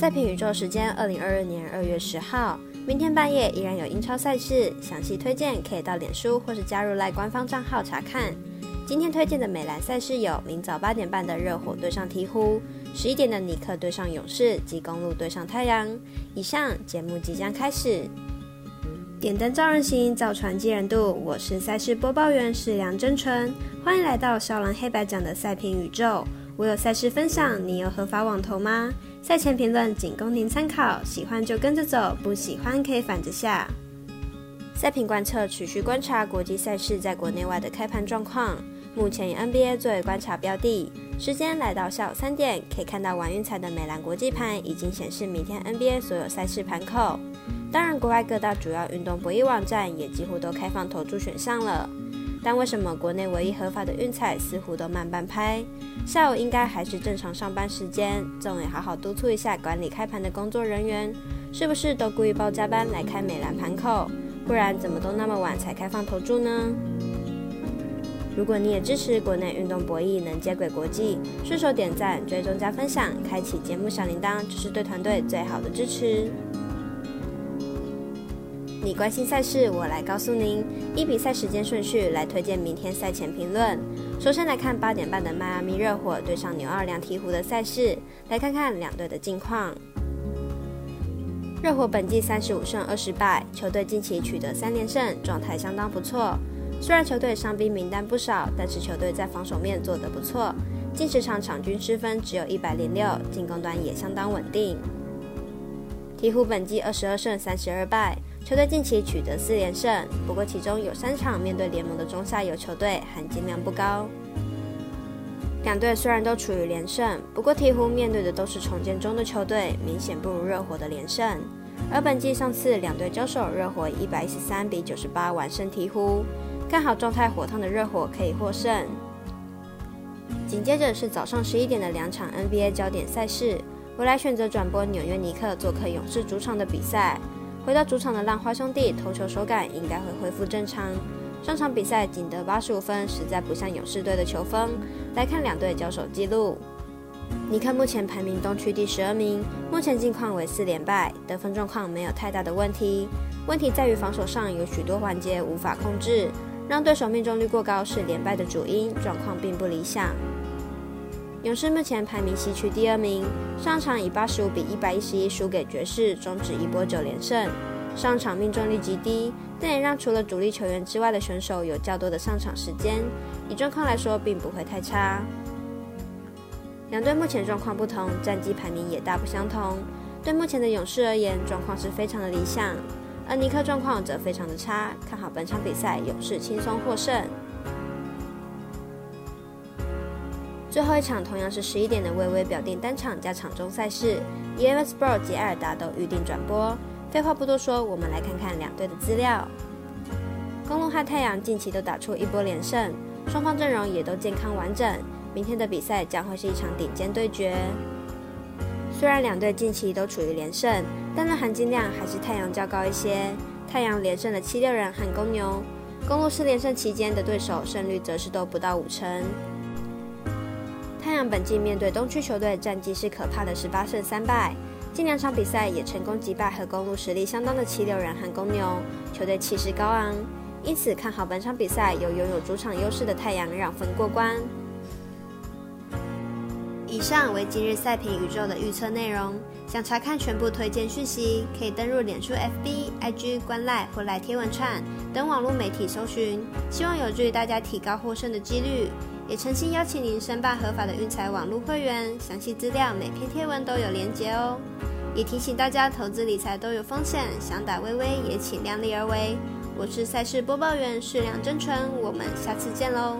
赛评宇宙时间：二零二二年二月十号，明天半夜依然有英超赛事，详细推荐可以到脸书或是加入赖官方账号查看。今天推荐的美兰赛事有：明早八点半的热火对上鹈鹕，十一点的尼克对上勇士及公路对上太阳。以上节目即将开始。点灯照人行，造船济人度。我是赛事播报员是梁真纯，欢迎来到少狼黑白奖的赛评宇宙。我有赛事分享，你有合法网投吗？赛前评论仅供您参考，喜欢就跟着走，不喜欢可以反着下。赛评观测持续观察国际赛事在国内外的开盘状况，目前以 NBA 作为观察标的。时间来到下午三点，可以看到玩运彩的美兰国际盘已经显示明天 NBA 所有赛事盘口。当然，国外各大主要运动博弈网站也几乎都开放投注选项了。但为什么国内唯一合法的运彩似乎都慢半拍？下午应该还是正常上班时间，总也好好督促一下管理开盘的工作人员，是不是都故意报加班来开美兰盘口？不然怎么都那么晚才开放投注呢？如果你也支持国内运动博弈能接轨国际，顺手点赞、追踪加分享，开启节目小铃铛，就是对团队最好的支持。你关心赛事，我来告诉您。依比赛时间顺序来推荐明天赛前评论。首先来看八点半的迈阿密热火对上纽奥良鹈鹕的赛事，来看看两队的近况。热火本季三十五胜二十败，球队近期取得三连胜，状态相当不错。虽然球队伤兵名单不少，但是球队在防守面做得不错，近十场场均失分只有一百零六，进攻端也相当稳定。鹈鹕本季二十二胜三十二败。球队近期取得四连胜，不过其中有三场面对联盟的中下游球队，含金量不高。两队虽然都处于连胜，不过鹈鹕面对的都是重建中的球队，明显不如热火的连胜。而本季上次两队交手，热火一百一十三比九十八完胜鹈鹕，看好状态火烫的热火可以获胜。紧接着是早上十一点的两场 NBA 焦点赛事，我来选择转播纽约尼克做客勇士主场的比赛。回到主场的浪花兄弟投球手感应该会恢复正常。上场比赛仅得八十五分，实在不像勇士队的球风。来看两队交手记录，尼克目前排名东区第十二名，目前近况为四连败，得分状况没有太大的问题。问题在于防守上有许多环节无法控制，让对手命中率过高是连败的主因，状况并不理想。勇士目前排名西区第二名，上场以八十五比一百一十一输给爵士，终止一波九连胜。上场命中率极低，但也让除了主力球员之外的选手有较多的上场时间。以状况来说，并不会太差。两队目前状况不同，战绩排名也大不相同。对目前的勇士而言，状况是非常的理想，而尼克状况则非常的差。看好本场比赛，勇士轻松获胜。最后一场同样是十一点的微微表定单场加场中赛事，ESPN 及埃尔达都预定转播。废话不多说，我们来看看两队的资料。公路和太阳近期都打出一波连胜，双方阵容也都健康完整。明天的比赛将会是一场顶尖对决。虽然两队近期都处于连胜，但是含金量还是太阳较高一些。太阳连胜了七六人和公牛，公路四连胜期间的对手胜率则是都不到五成。太阳本季面对东区球队，战绩是可怕的十八胜三败，近两场比赛也成功击败和公路实力相当的七六人和公牛，球队气势高昂，因此看好本场比赛有拥有主场优势的太阳让分过关。以上为今日赛评宇宙的预测内容，想查看全部推荐讯息，可以登入脸书、FB、IG、观赖或来贴文串等网络媒体搜寻，希望有助于大家提高获胜的几率。也诚心邀请您申办合法的运财网络会员，详细资料每篇贴文都有连结哦。也提醒大家，投资理财都有风险，想打微微也请量力而为。我是赛事播报员，适量真纯，我们下次见喽。